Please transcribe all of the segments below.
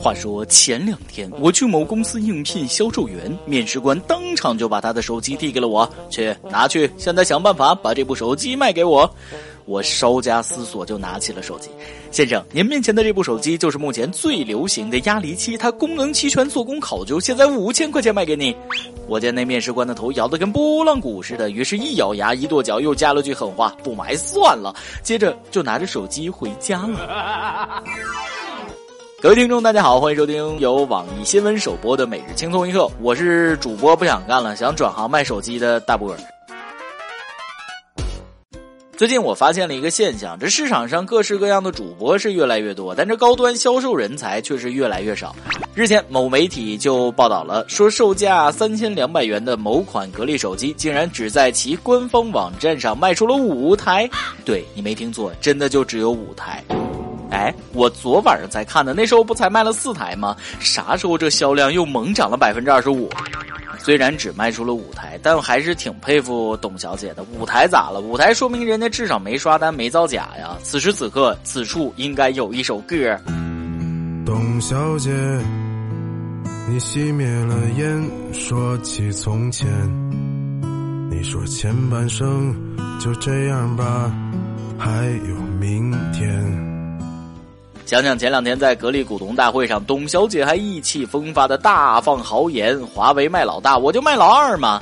话说前两天我去某公司应聘销售员，面试官当场就把他的手机递给了我，去拿去，现在想办法把这部手机卖给我。我稍加思索就拿起了手机，先生，您面前的这部手机就是目前最流行的压离七，它功能齐全，做工考究，现在五千块钱卖给你。我见那面试官的头摇得跟拨浪鼓似的，于是一咬牙一跺脚，又加了句狠话：“不买算了。”接着就拿着手机回家了。各位听众，大家好，欢迎收听由网易新闻首播的《每日轻松一刻》，我是主播不想干了，想转行卖手机的大波儿。最近我发现了一个现象，这市场上各式各样的主播是越来越多，但这高端销售人才却是越来越少。日前，某媒体就报道了，说售价三千两百元的某款格力手机，竟然只在其官方网站上卖出了五台。对你没听错，真的就只有五台。哎，我昨晚上才看的，那时候不才卖了四台吗？啥时候这销量又猛涨了百分之二十五？虽然只卖出了五台，但还是挺佩服董小姐的。五台咋了？五台说明人家至少没刷单、没造假呀。此时此刻，此处应该有一首歌。董小姐，你熄灭了烟，说起从前，你说前半生就这样吧，还有明天。想想前两天在格力股东大会上，董小姐还意气风发的大放豪言：“华为卖老大，我就卖老二嘛。”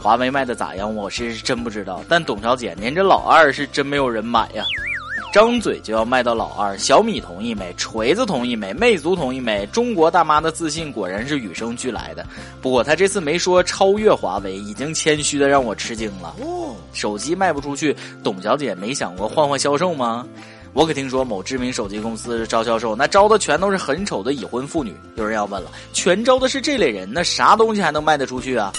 华为卖的咋样？我是真不知道。但董小姐，您这老二是真没有人买呀！张嘴就要卖到老二，小米同意没？锤子同意没？魅族同意没？中国大妈的自信果然是与生俱来的。不过她这次没说超越华为，已经谦虚的让我吃惊了。手机卖不出去，董小姐没想过换换销售吗？我可听说某知名手机公司招销售，那招的全都是很丑的已婚妇女。有人要问了，全招的是这类人，那啥东西还能卖得出去啊？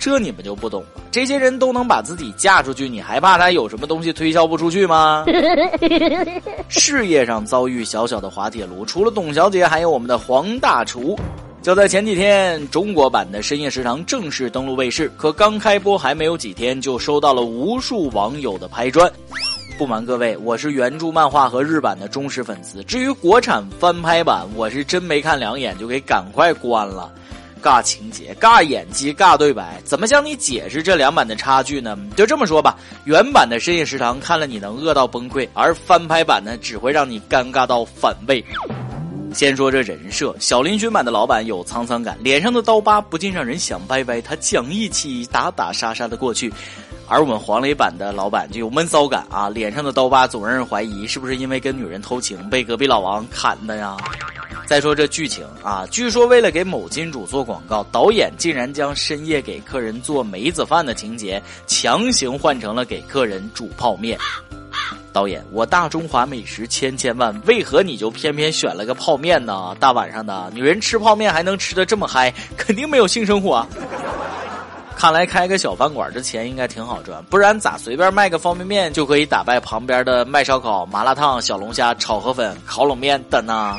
这你们就不懂了。这些人都能把自己嫁出去，你还怕他有什么东西推销不出去吗？事业上遭遇小小的滑铁卢，除了董小姐，还有我们的黄大厨。就在前几天，中国版的深夜食堂正式登陆卫视，可刚开播还没有几天，就收到了无数网友的拍砖。不瞒各位，我是原著漫画和日版的忠实粉丝。至于国产翻拍版，我是真没看两眼就给赶快关了。尬情节、尬演技、尬对白，怎么向你解释这两版的差距呢？就这么说吧，原版的深夜食堂看了你能饿到崩溃，而翻拍版呢只会让你尴尬到反胃。先说这人设，小林君版的老板有沧桑感，脸上的刀疤不禁让人想歪歪他讲义气、打打杀杀的过去。而我们黄磊版的老板就有闷骚感啊，脸上的刀疤总让人怀疑是不是因为跟女人偷情被隔壁老王砍的呀？再说这剧情啊，据说为了给某金主做广告，导演竟然将深夜给客人做梅子饭的情节强行换成了给客人煮泡面。导演，我大中华美食千千万，为何你就偏偏选了个泡面呢？大晚上的，女人吃泡面还能吃得这么嗨，肯定没有性生活。啊。看来开个小饭馆这钱应该挺好赚，不然咋随便卖个方便面就可以打败旁边的卖烧烤、麻辣烫、小龙虾、炒河粉、烤冷面等呢？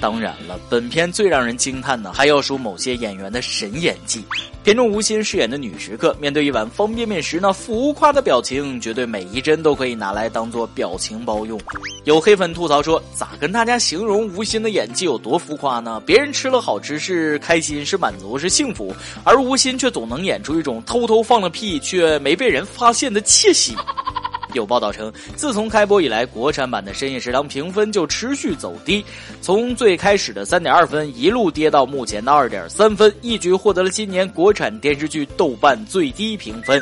当然了，本片最让人惊叹的还要数某些演员的神演技。片中吴昕饰演的女食客，面对一碗方便面时那浮夸的表情，绝对每一帧都可以拿来当做表情包用。有黑粉吐槽说：“咋跟大家形容吴昕的演技有多浮夸呢？别人吃了好吃是开心是满足是幸福，而吴昕却总能演出一种偷偷放了屁却没被人发现的窃喜。”有报道称，自从开播以来，国产版的《深夜食堂》评分就持续走低，从最开始的三点二分一路跌到目前的二点三分，一举获得了今年国产电视剧豆瓣最低评分。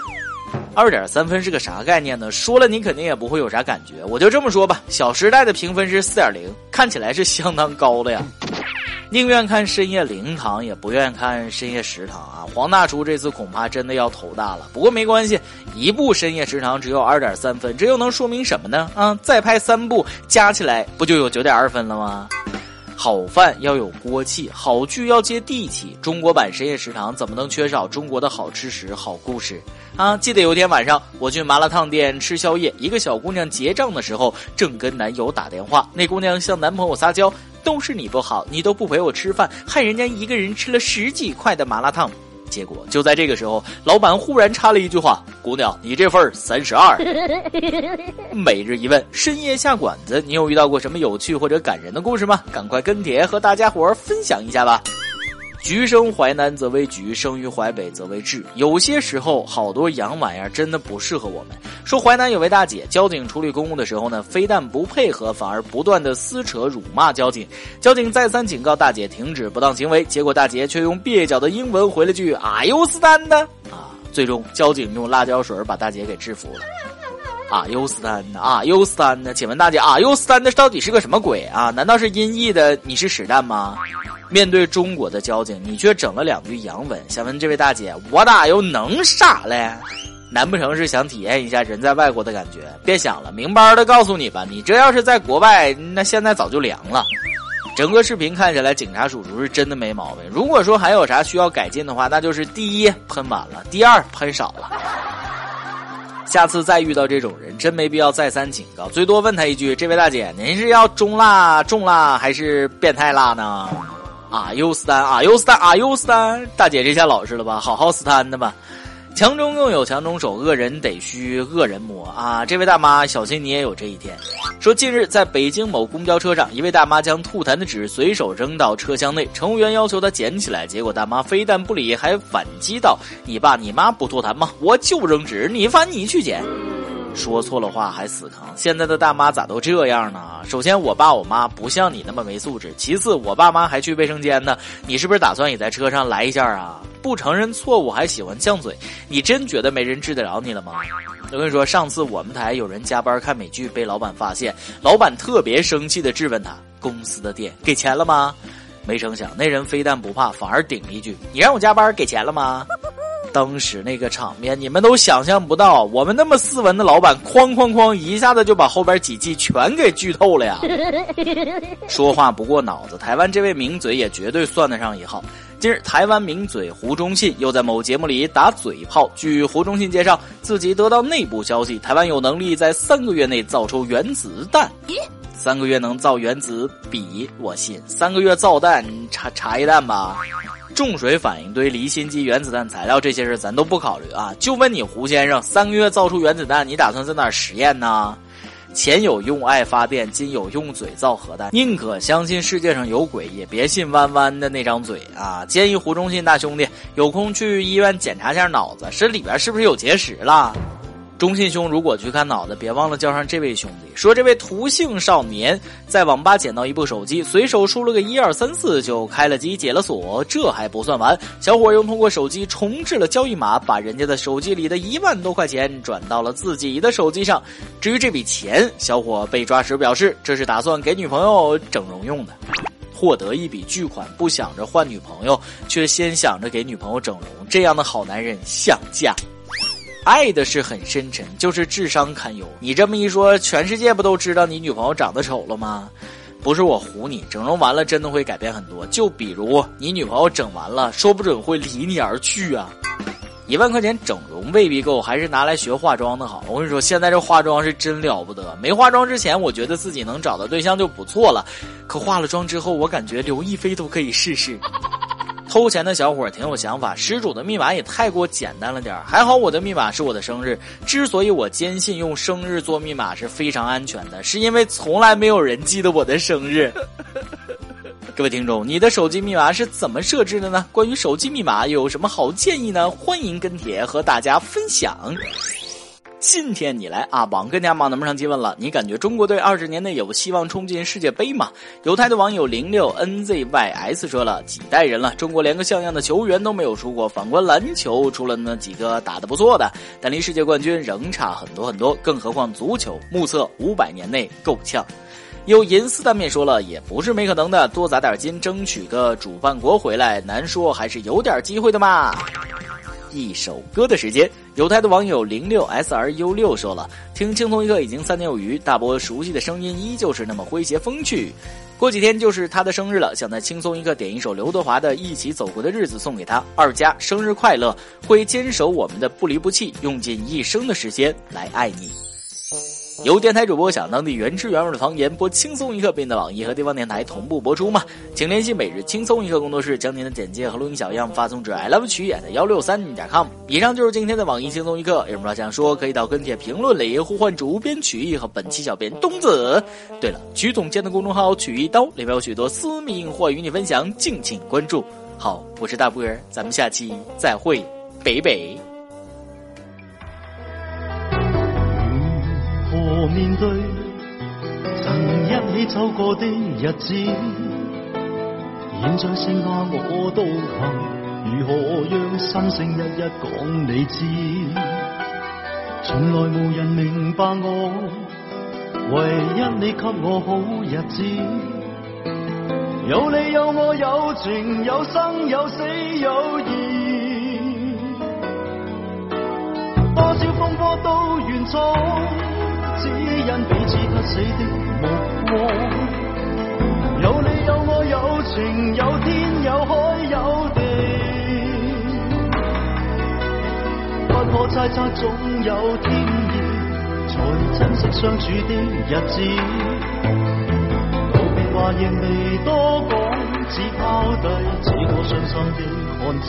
二点三分是个啥概念呢？说了你肯定也不会有啥感觉，我就这么说吧，《小时代》的评分是四点零，看起来是相当高的呀。宁愿看深夜灵堂，也不愿看深夜食堂啊！黄大厨这次恐怕真的要头大了。不过没关系，一部深夜食堂只有二点三分，这又能说明什么呢？啊，再拍三部，加起来不就有九点二分了吗？好饭要有锅气，好剧要接地气。中国版深夜食堂怎么能缺少中国的好吃食、好故事啊？记得有天晚上我去麻辣烫店吃宵夜，一个小姑娘结账的时候正跟男友打电话，那姑娘向男朋友撒娇。都是你不好，你都不陪我吃饭，害人家一个人吃了十几块的麻辣烫。结果就在这个时候，老板忽然插了一句话：“姑娘，你这份三十二。” 每日一问，深夜下馆子，你有遇到过什么有趣或者感人的故事吗？赶快跟帖和大家伙儿分享一下吧。橘生淮南则为橘，生于淮北则为枳。有些时候，好多洋玩意儿真的不适合我们。说淮南有位大姐，交警处理公务的时候呢，非但不配合，反而不断的撕扯、辱骂交警。交警再三警告大姐停止不当行为，结果大姐却用蹩脚的英文回了句 “Are you stand？” 啊，最终交警用辣椒水把大姐给制服了。啊，U 三呢啊，U 三呢请问大姐啊，you stand 到底是个什么鬼啊？难道是音译的“你是屎蛋”吗？面对中国的交警，你却整了两句洋文。想问这位大姐，我打又能啥嘞？难不成是想体验一下人在外国的感觉？别想了，明白的告诉你吧，你这要是在国外，那现在早就凉了。整个视频看起来，警察叔叔是真的没毛病。如果说还有啥需要改进的话，那就是第一喷满了，第二喷少了。下次再遇到这种人，真没必要再三警告，最多问他一句：“这位大姐，您是要中辣、重辣还是变态辣呢？”啊，优斯丹啊，优斯丹啊，优斯丹，大姐这下老实了吧？好好斯丹的吧。强中更有强中手，恶人得需恶人磨啊！这位大妈，小心你也有这一天。说近日在北京某公交车上，一位大妈将吐痰的纸随手扔到车厢内，乘务员要求她捡起来，结果大妈非但不理，还反击道：“你爸你妈不吐痰吗？我就扔纸，你烦你去捡。”说错了话还死扛，现在的大妈咋都这样呢？首先，我爸我妈不像你那么没素质；其次，我爸妈还去卫生间呢。你是不是打算也在车上来一下啊？不承认错误还喜欢犟嘴，你真觉得没人治得了你了吗？我跟你说，上次我们台有人加班看美剧被老板发现，老板特别生气的质问他：公司的店给钱了吗？没成想那人非但不怕，反而顶一句：你让我加班给钱了吗？当时那个场面，你们都想象不到。我们那么斯文的老板，哐哐哐，一下子就把后边几季全给剧透了呀！说话不过脑子，台湾这位名嘴也绝对算得上一号。近日，台湾名嘴胡忠信又在某节目里打嘴炮。据胡忠信介绍，自己得到内部消息，台湾有能力在三个月内造出原子弹。三个月能造原子笔，我信。三个月造弹，茶茶叶蛋吧。重水反应堆、离心机、原子弹材料这些事咱都不考虑啊！就问你胡先生，三个月造出原子弹，你打算在哪实验呢？前有用爱发电，今有用嘴造核弹，宁可相信世界上有鬼，也别信弯弯的那张嘴啊！建议胡忠信大兄弟有空去医院检查一下脑子，这里边是不是有结石了？中信兄，如果去看脑子，别忘了叫上这位兄弟。说这位图姓少年在网吧捡到一部手机，随手输了个一二三四就开了机解了锁。这还不算完，小伙又通过手机重置了交易码，把人家的手机里的一万多块钱转到了自己的手机上。至于这笔钱，小伙被抓时表示，这是打算给女朋友整容用的。获得一笔巨款，不想着换女朋友，却先想着给女朋友整容，这样的好男人想嫁。爱的是很深沉，就是智商堪忧。你这么一说，全世界不都知道你女朋友长得丑了吗？不是我唬你，整容完了真的会改变很多。就比如你女朋友整完了，说不准会离你而去啊！一万块钱整容未必够，还是拿来学化妆的好。我跟你说，现在这化妆是真了不得。没化妆之前，我觉得自己能找到对象就不错了，可化了妆之后，我感觉刘亦菲都可以试试。偷钱的小伙挺有想法，失主的密码也太过简单了点还好我的密码是我的生日。之所以我坚信用生日做密码是非常安全的，是因为从来没有人记得我的生日。各位听众，你的手机密码是怎么设置的呢？关于手机密码有什么好建议呢？欢迎跟帖和大家分享。今天你来啊！网跟家网能不上提问了？你感觉中国队二十年内有希望冲进世界杯吗？犹太的网友零六 nzys 说了，几代人了，中国连个像样的球员都没有出过。反观篮球，出了那几个打得不错的，但离世界冠军仍差很多很多。更何况足球，目测五百年内够呛。有银丝当面说了，也不是没可能的，多砸点金，争取个主办国回来，难说还是有点机会的嘛。一首歌的时间，有台的网友零六 s r u 六说了，听轻松一刻已经三年有余，大波熟悉的声音依旧是那么诙谐风趣。过几天就是他的生日了，想在轻松一刻点一首刘德华的《一起走过的日子》送给他。二家生日快乐，会坚守我们的不离不弃，用尽一生的时间来爱你。由电台主播想当地原汁原味的方言播轻松一刻，并在网易和地方电台同步播出吗？请联系每日轻松一刻工作室，将您的简介和录音小样发送至 i love 曲演的幺六三点 com。以上就是今天的网易轻松一刻，有什么想说，可以到跟帖评论里呼唤主编曲艺和本期小编东子。对了，曲总监的公众号曲一刀里面有许多私密硬货与你分享，敬请关注。好，我是大波儿，咱们下期再会，北北。面对曾一起走过的日子，现在剩下我独行，如何让心声一一讲你知？从来无人明白我，唯一你给我好日子。有你有我有情有生有死有义，多少风波都愿闯。只因彼此不死的目光，有你有我有情有天有海有地，不可猜测总有天意，才珍惜相处的日子。道别话仍未多讲，只抛低这个伤心的汉子。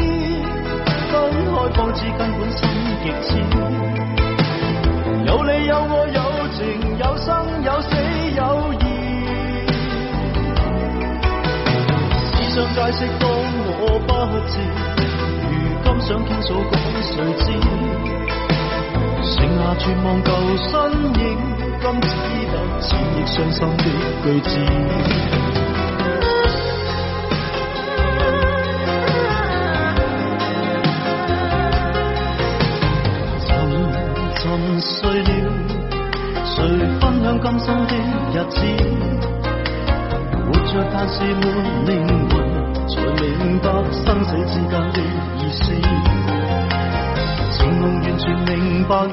开方知根本心极痴，有你有我有情有生有死有义。思想解释当我不知，如今想倾诉讲谁知？剩下绝望旧身影，今只得千亿伤心的句子。今生的日子，活着但是没灵魂，才明白生死之间的意思。情浓完全明白了，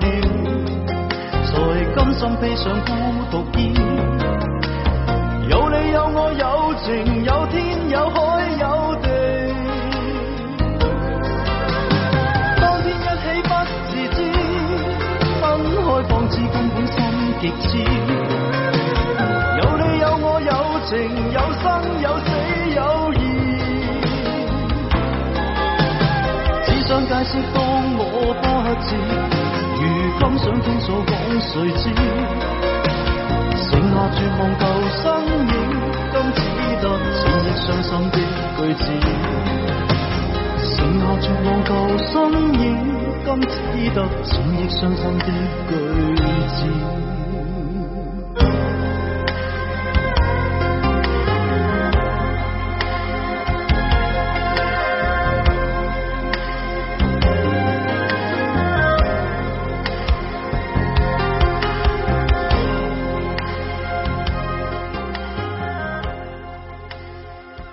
才甘心披上孤独衣。有你有我有情有天有海有地，当天一起不自知，分开方知根本心极痴。解释当我不知，如今想倾诉讲谁知？剩下绝望旧身影，今只得千亿伤心的句子。剩下绝望旧身影，今只得千亿伤心的句子。